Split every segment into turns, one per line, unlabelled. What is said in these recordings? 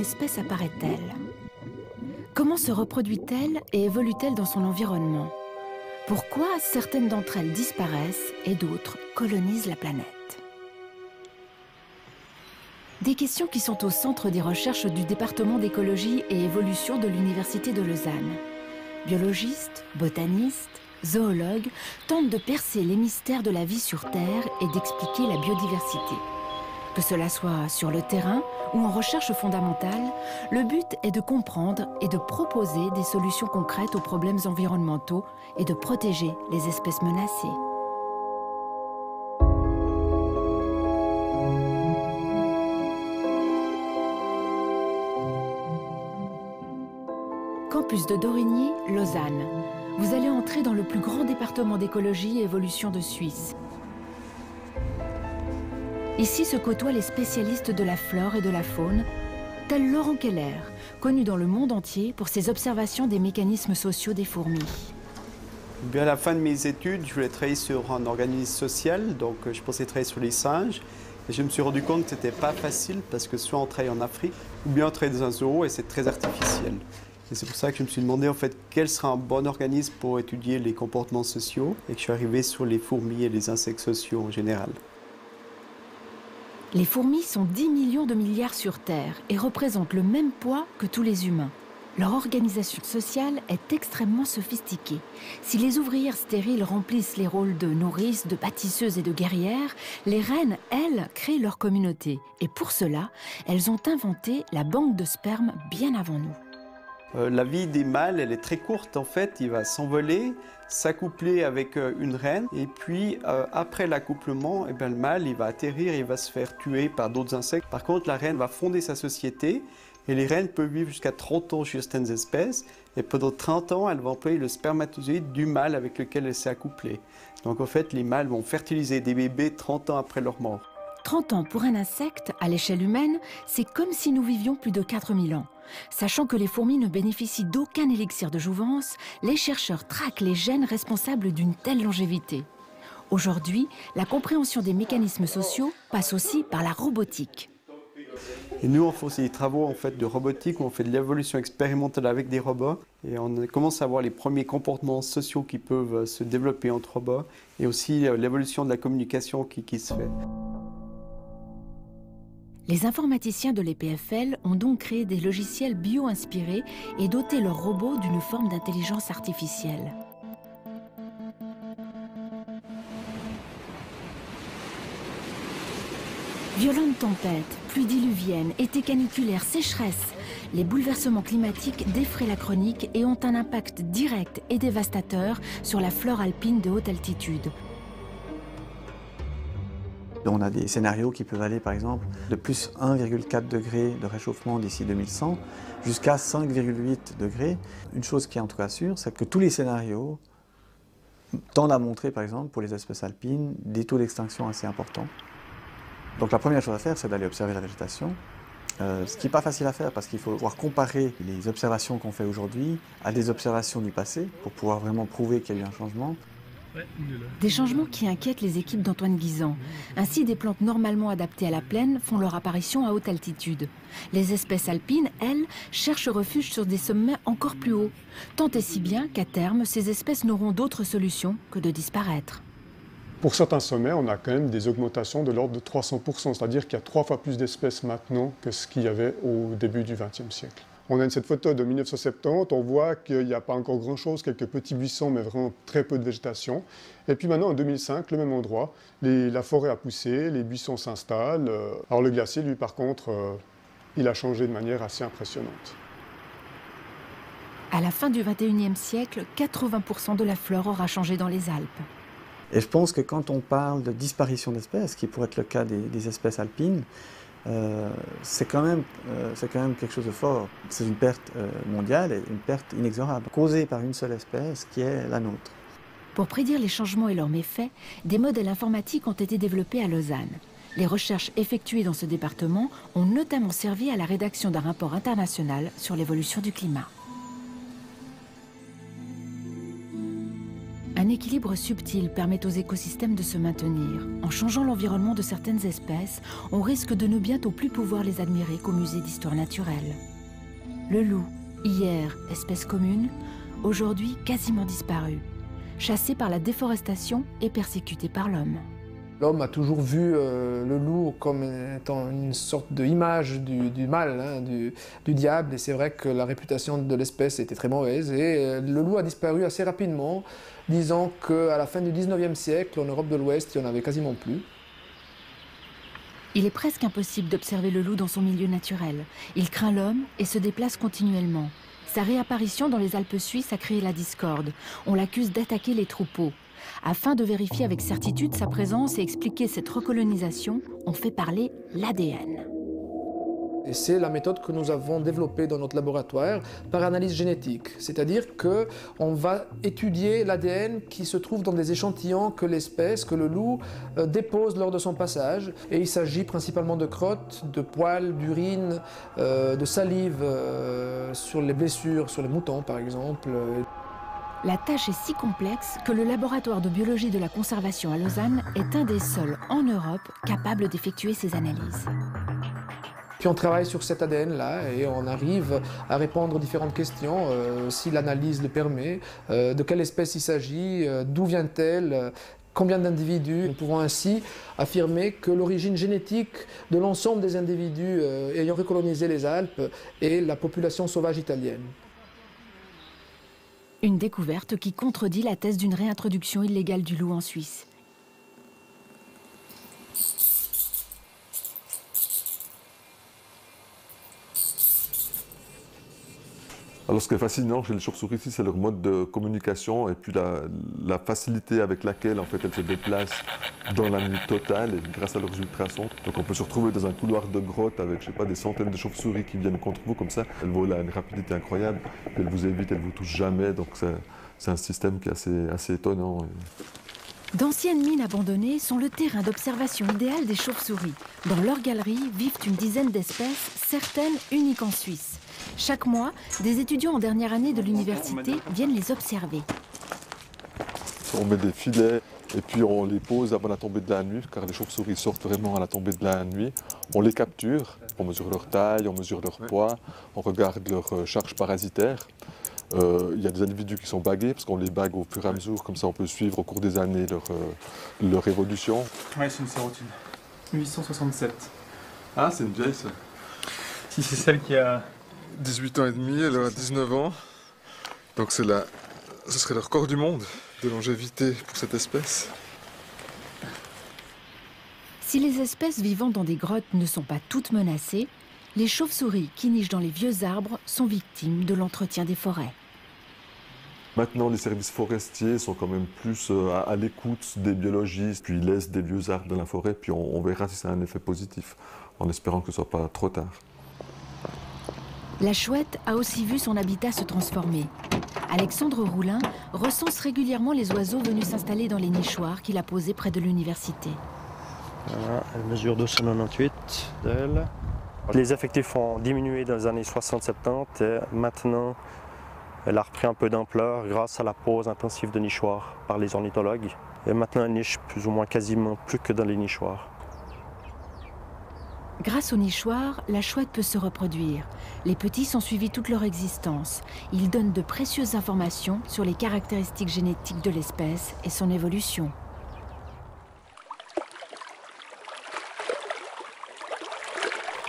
espèce apparaît-elle? Comment se reproduit-elle et évolue-t-elle dans son environnement? Pourquoi certaines d'entre elles disparaissent et d'autres colonisent la planète? Des questions qui sont au centre des recherches du département d'écologie et évolution de l'Université de Lausanne. Biologistes, botanistes, zoologues tentent de percer les mystères de la vie sur Terre et d'expliquer la biodiversité. Que cela soit sur le terrain ou en recherche fondamentale, le but est de comprendre et de proposer des solutions concrètes aux problèmes environnementaux et de protéger les espèces menacées. Campus de Dorigny, Lausanne. Vous allez entrer dans le plus grand département d'écologie et évolution de Suisse. Ici se côtoient les spécialistes de la flore et de la faune, tel Laurent Keller, connu dans le monde entier pour ses observations des mécanismes sociaux des fourmis.
Bien à la fin de mes études, je voulais travailler sur un organisme social, donc euh, je pensais travailler sur les singes. Et je me suis rendu compte que ce n'était pas facile parce que soit on travaille en Afrique ou bien on travaille dans un zoo et c'est très artificiel. Et c'est pour ça que je me suis demandé en fait quel sera un bon organisme pour étudier les comportements sociaux et que je suis arrivé sur les fourmis et les insectes sociaux en général.
Les fourmis sont 10 millions de milliards sur Terre et représentent le même poids que tous les humains. Leur organisation sociale est extrêmement sophistiquée. Si les ouvrières stériles remplissent les rôles de nourrices, de bâtisseuses et de guerrières, les reines, elles, créent leur communauté. Et pour cela, elles ont inventé la banque de sperme bien avant nous.
Euh, la vie des mâles, elle est très courte en fait. Il va s'envoler, s'accoupler avec euh, une reine, et puis euh, après l'accouplement, eh le mâle, il va atterrir, il va se faire tuer par d'autres insectes. Par contre, la reine va fonder sa société, et les reines peuvent vivre jusqu'à 30 ans chez certaines espèces, et pendant 30 ans, elle va employer le spermatozoïde du mâle avec lequel elle s'est accouplée. Donc en fait, les mâles vont fertiliser des bébés 30 ans après leur mort.
30 ans pour un insecte, à l'échelle humaine, c'est comme si nous vivions plus de 4000 ans. Sachant que les fourmis ne bénéficient d'aucun élixir de jouvence, les chercheurs traquent les gènes responsables d'une telle longévité. Aujourd'hui, la compréhension des mécanismes sociaux passe aussi par la robotique.
Et nous, on fait aussi des travaux en fait, de robotique, où on fait de l'évolution expérimentale avec des robots. Et on commence à voir les premiers comportements sociaux qui peuvent se développer entre robots, et aussi euh, l'évolution de la communication qui, qui se fait.
Les informaticiens de l'EPFL ont donc créé des logiciels bio-inspirés et doté leurs robots d'une forme d'intelligence artificielle. Violentes tempêtes, pluies diluviennes, été caniculaires, sécheresses, les bouleversements climatiques défraient la chronique et ont un impact direct et dévastateur sur la flore alpine de haute altitude,
on a des scénarios qui peuvent aller par exemple de plus 1,4 degré de réchauffement d'ici 2100 jusqu'à 5,8 degrés. Une chose qui est en tout cas sûre, c'est que tous les scénarios tendent à montrer par exemple pour les espèces alpines des taux d'extinction assez importants. Donc la première chose à faire, c'est d'aller observer la végétation. Euh, ce qui n'est pas facile à faire parce qu'il faut pouvoir comparer les observations qu'on fait aujourd'hui à des observations du passé pour pouvoir vraiment prouver qu'il y a eu un changement.
Des changements qui inquiètent les équipes d'Antoine Guisan. Ainsi, des plantes normalement adaptées à la plaine font leur apparition à haute altitude. Les espèces alpines, elles, cherchent refuge sur des sommets encore plus hauts. Tant et si bien qu'à terme, ces espèces n'auront d'autre solution que de disparaître.
Pour certains sommets, on a quand même des augmentations de l'ordre de 300%, c'est-à-dire qu'il y a trois fois plus d'espèces maintenant que ce qu'il y avait au début du XXe siècle. On a cette photo de 1970, on voit qu'il n'y a pas encore grand-chose, quelques petits buissons, mais vraiment très peu de végétation. Et puis maintenant, en 2005, le même endroit, la forêt a poussé, les buissons s'installent. Euh, alors le glacier, lui, par contre, euh, il a changé de manière assez impressionnante.
À la fin du 21e siècle, 80% de la flore aura changé dans les Alpes.
Et je pense que quand on parle de disparition d'espèces, qui pourrait être le cas des espèces alpines, euh, c'est quand, même, euh, quand même quelque chose de fort. C'est une perte euh, mondiale et une perte inexorable, causée par une seule espèce qui est la nôtre.
Pour prédire les changements et leurs méfaits, des modèles informatiques ont été développés à Lausanne. Les recherches effectuées dans ce département ont notamment servi à la rédaction d'un rapport international sur l'évolution du climat. Équilibre subtil permet aux écosystèmes de se maintenir. En changeant l'environnement de certaines espèces, on risque de ne bientôt plus pouvoir les admirer qu'au musée d'histoire naturelle. Le loup, hier espèce commune, aujourd'hui quasiment disparu, chassé par la déforestation et persécuté par l'homme.
L'homme a toujours vu euh, le loup comme étant une sorte d'image du, du, mal, hein, du, diable, et c'est vrai que la réputation de l'espèce était très mauvaise, et euh, le loup a disparu assez rapidement, disant qu'à la fin du 19e siècle, en Europe de l'Ouest, il n'y en avait quasiment plus.
Il est presque impossible d'observer le loup dans son milieu naturel. Il craint l'homme et se déplace continuellement. Sa réapparition dans les Alpes suisses a créé la discorde. On l'accuse d'attaquer les troupeaux. Afin de vérifier avec certitude sa présence et expliquer cette recolonisation, on fait parler l'ADN.
Et c'est la méthode que nous avons développée dans notre laboratoire par analyse génétique. C'est-à-dire qu'on va étudier l'ADN qui se trouve dans des échantillons que l'espèce, que le loup, euh, dépose lors de son passage. Et il s'agit principalement de crottes, de poils, d'urine, euh, de salive euh, sur les blessures, sur les moutons par exemple.
La tâche est si complexe que le laboratoire de biologie de la conservation à Lausanne est un des seuls en Europe capable d'effectuer ces analyses.
Puis on travaille sur cet ADN-là et on arrive à répondre aux différentes questions, euh, si l'analyse le permet, euh, de quelle espèce il s'agit, euh, d'où vient-elle, combien d'individus. Nous pouvons ainsi affirmer que l'origine génétique de l'ensemble des individus ayant recolonisé les Alpes est la population sauvage italienne.
Une découverte qui contredit la thèse d'une réintroduction illégale du loup en Suisse.
Alors ce qui est fascinant chez les chauves-souris c'est leur mode de communication et puis la, facilité avec laquelle en fait elles se déplacent dans la nuit totale grâce à leurs ultrasons. Donc on peut se retrouver dans un couloir de grotte avec je sais pas des centaines de chauves-souris qui viennent contre vous comme ça. Elles volent à une rapidité incroyable, elles vous évitent, elles vous touchent jamais. Donc c'est un système qui est assez, assez étonnant.
D'anciennes mines abandonnées sont le terrain d'observation idéal des chauves-souris. Dans leur galerie vivent une dizaine d'espèces, certaines uniques en Suisse. Chaque mois, des étudiants en dernière année de l'université viennent les observer.
On met des filets et puis on les pose avant la tombée de la nuit, car les chauves-souris sortent vraiment à la tombée de la nuit. On les capture, on mesure leur taille, on mesure leur poids, on regarde leur euh, charge parasitaire. Euh, il y a des individus qui sont bagués, parce qu'on les bague au fur et à mesure, comme ça on peut suivre au cours des années leur, euh, leur évolution.
Oui, c'est une sérotine. 867.
Ah, c'est une vieille ça.
Si c'est celle qui a
18 ans et demi, elle a 19 ans. Donc c'est la... ce serait le record du monde de longévité pour cette espèce.
Si les espèces vivant dans des grottes ne sont pas toutes menacées, les chauves-souris qui nichent dans les vieux arbres sont victimes de l'entretien des forêts.
Maintenant, les services forestiers sont quand même plus euh, à, l'écoute des biologistes, puis ils laissent des vieux arbres dans la forêt, puis on, on verra si ça a un effet positif, en espérant que ce soit pas trop tard.
La chouette a aussi vu son habitat se transformer. Alexandre Roulin recense régulièrement les oiseaux venus s'installer dans les nichoirs qu'il a posés près de l'université.
Voilà, elle mesure 298 d'elle. Les effectifs ont diminué dans les années 60-70 et maintenant elle a repris un peu d'ampleur grâce à la pose intensive de nichoirs par les ornithologues. Et maintenant elle niche plus ou moins quasiment plus que dans les nichoirs.
Grâce au nichoir, la chouette peut se reproduire. Les petits sont suivis toute leur existence. Ils donnent de précieuses informations sur les caractéristiques génétiques de l'espèce et son évolution.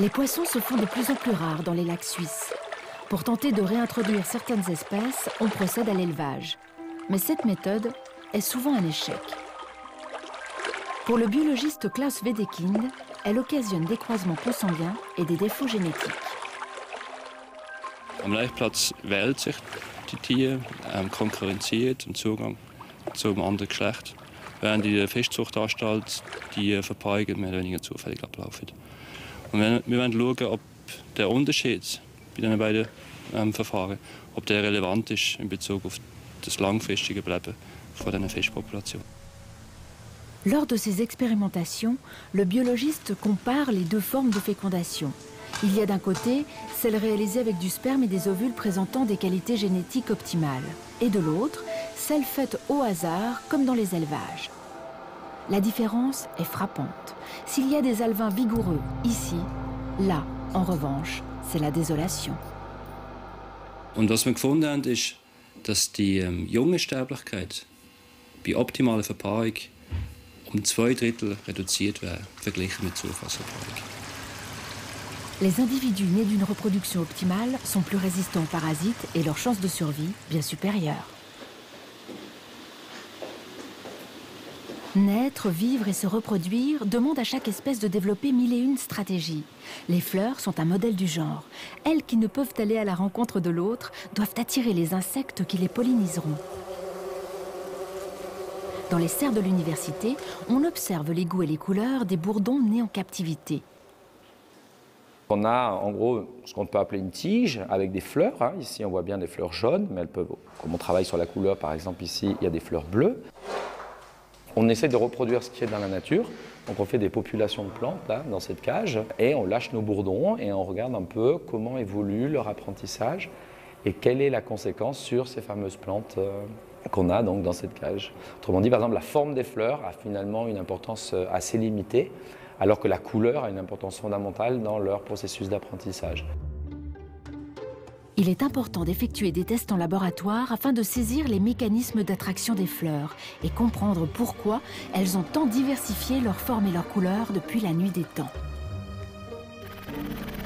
Les poissons se font de plus en plus rares dans les lacs suisses. Pour tenter de réintroduire certaines espèces, on procède à l'élevage. Mais cette méthode est souvent un échec. Pour le biologiste Klaus Wedekind, elle occasionne des croisements consanguins et des défauts génétiques.
Am Laichplatz wählt sich die Tiere, ähm, konkurrenziert im Zugang zum anderen Geschlecht, während die Fischzuchtanstalt die Verpaarungen mehr oder weniger zufällig ablaufen.
Lors de ces expérimentations, le biologiste compare les deux formes de fécondation. Il y a d'un côté celle réalisée avec du sperme et des ovules présentant des qualités génétiques optimales, et de l'autre, celles faites au hasard comme dans les élevages. La différence est frappante. S'il y a des alvins vigoureux ici, là, en revanche, c'est la désolation.
Und was wir gefunden haben, ist, dass die ähm, junge Sterblichkeit bei optimaler Verpaarung um zwei Drittel reduziert wäre, verglichen mit Zufallsverpaarung.
Les individus nés d'une reproduction optimale sont plus résistants aux parasites et leurs chances de survie bien supérieures. Naître, vivre et se reproduire demande à chaque espèce de développer mille et une stratégies. Les fleurs sont un modèle du genre. Elles qui ne peuvent aller à la rencontre de l'autre doivent attirer les insectes qui les polliniseront. Dans les serres de l'université, on observe les goûts et les couleurs des bourdons nés en captivité.
On a en gros ce qu'on peut appeler une tige avec des fleurs. hein. Ici, on voit bien des fleurs jaunes, mais elles peuvent, comme on travaille sur la couleur, par exemple, ici, il y a des fleurs bleues. On essaie de reproduire ce qui est dans la nature. Donc on fait des populations de plantes dans cette cage et on lâche nos bourdons et on regarde un peu comment évolue leur apprentissage et quelle est la conséquence sur ces fameuses plantes euh, qu'on a donc dans cette cage. Autrement dit, par exemple, la forme des fleurs a finalement une importance euh, assez limitée, alors que la couleur a une importance fondamentale dans leur processus d'apprentissage.
Il est important d'effectuer des tests en laboratoire afin de saisir les mécanismes d'attraction des fleurs et comprendre pourquoi elles ont tant diversifié leur forme et leur couleur depuis la nuit des temps.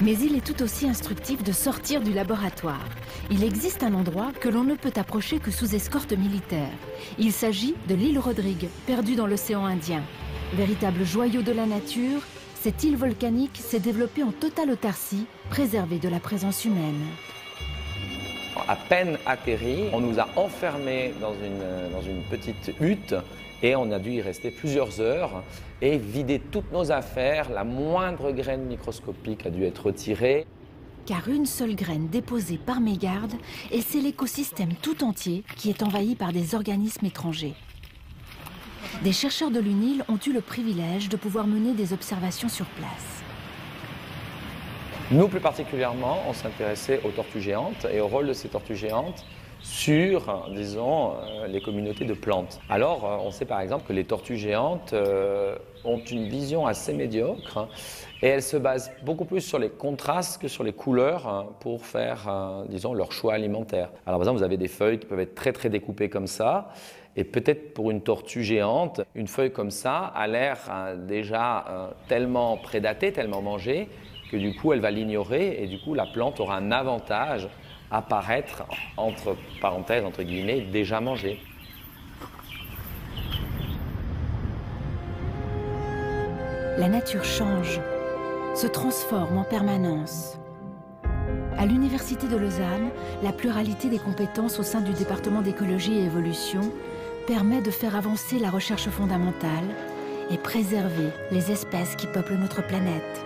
Mais il est tout aussi instructif de sortir du laboratoire. Il existe un endroit que l'on ne peut approcher que sous escorte militaire. Il s'agit de l'île Rodrigue, perdue dans l'océan Indien. Véritable joyau de la nature, cette île volcanique s'est développée en totale autarcie, préservée de la présence humaine.
À peine atterri, on nous a enfermés dans une, dans une petite hutte et on a dû y rester plusieurs heures et vider toutes nos affaires. La moindre graine microscopique a dû être retirée.
Car une seule graine déposée par mégarde, et c'est l'écosystème tout entier qui est envahi par des organismes étrangers. Des chercheurs de l'UNIL ont eu le privilège de pouvoir mener des observations sur place.
Nous, plus particulièrement, on s'intéressait aux tortues géantes et au rôle de ces tortues géantes sur, disons, euh, les communautés de plantes. Alors, euh, on sait par exemple que les tortues géantes euh, ont une vision assez médiocre et elles se basent beaucoup plus sur les contrastes que sur les couleurs hein, pour faire, disons, leur choix alimentaire. Alors, par exemple, vous avez des feuilles qui peuvent être très très découpées comme ça. Et peut-être pour une tortue géante, une feuille comme ça a l'air déjà tellement prédatée, tellement mangée, que du coup elle va l'ignorer et du coup la plante aura un avantage à paraître, entre parenthèses, entre guillemets, déjà mangée.
La nature change, se transforme en permanence. À l'Université de Lausanne, la pluralité des compétences au sein du département d'écologie et évolution permet de faire avancer la recherche fondamentale et préserver les espèces qui peuplent notre planète.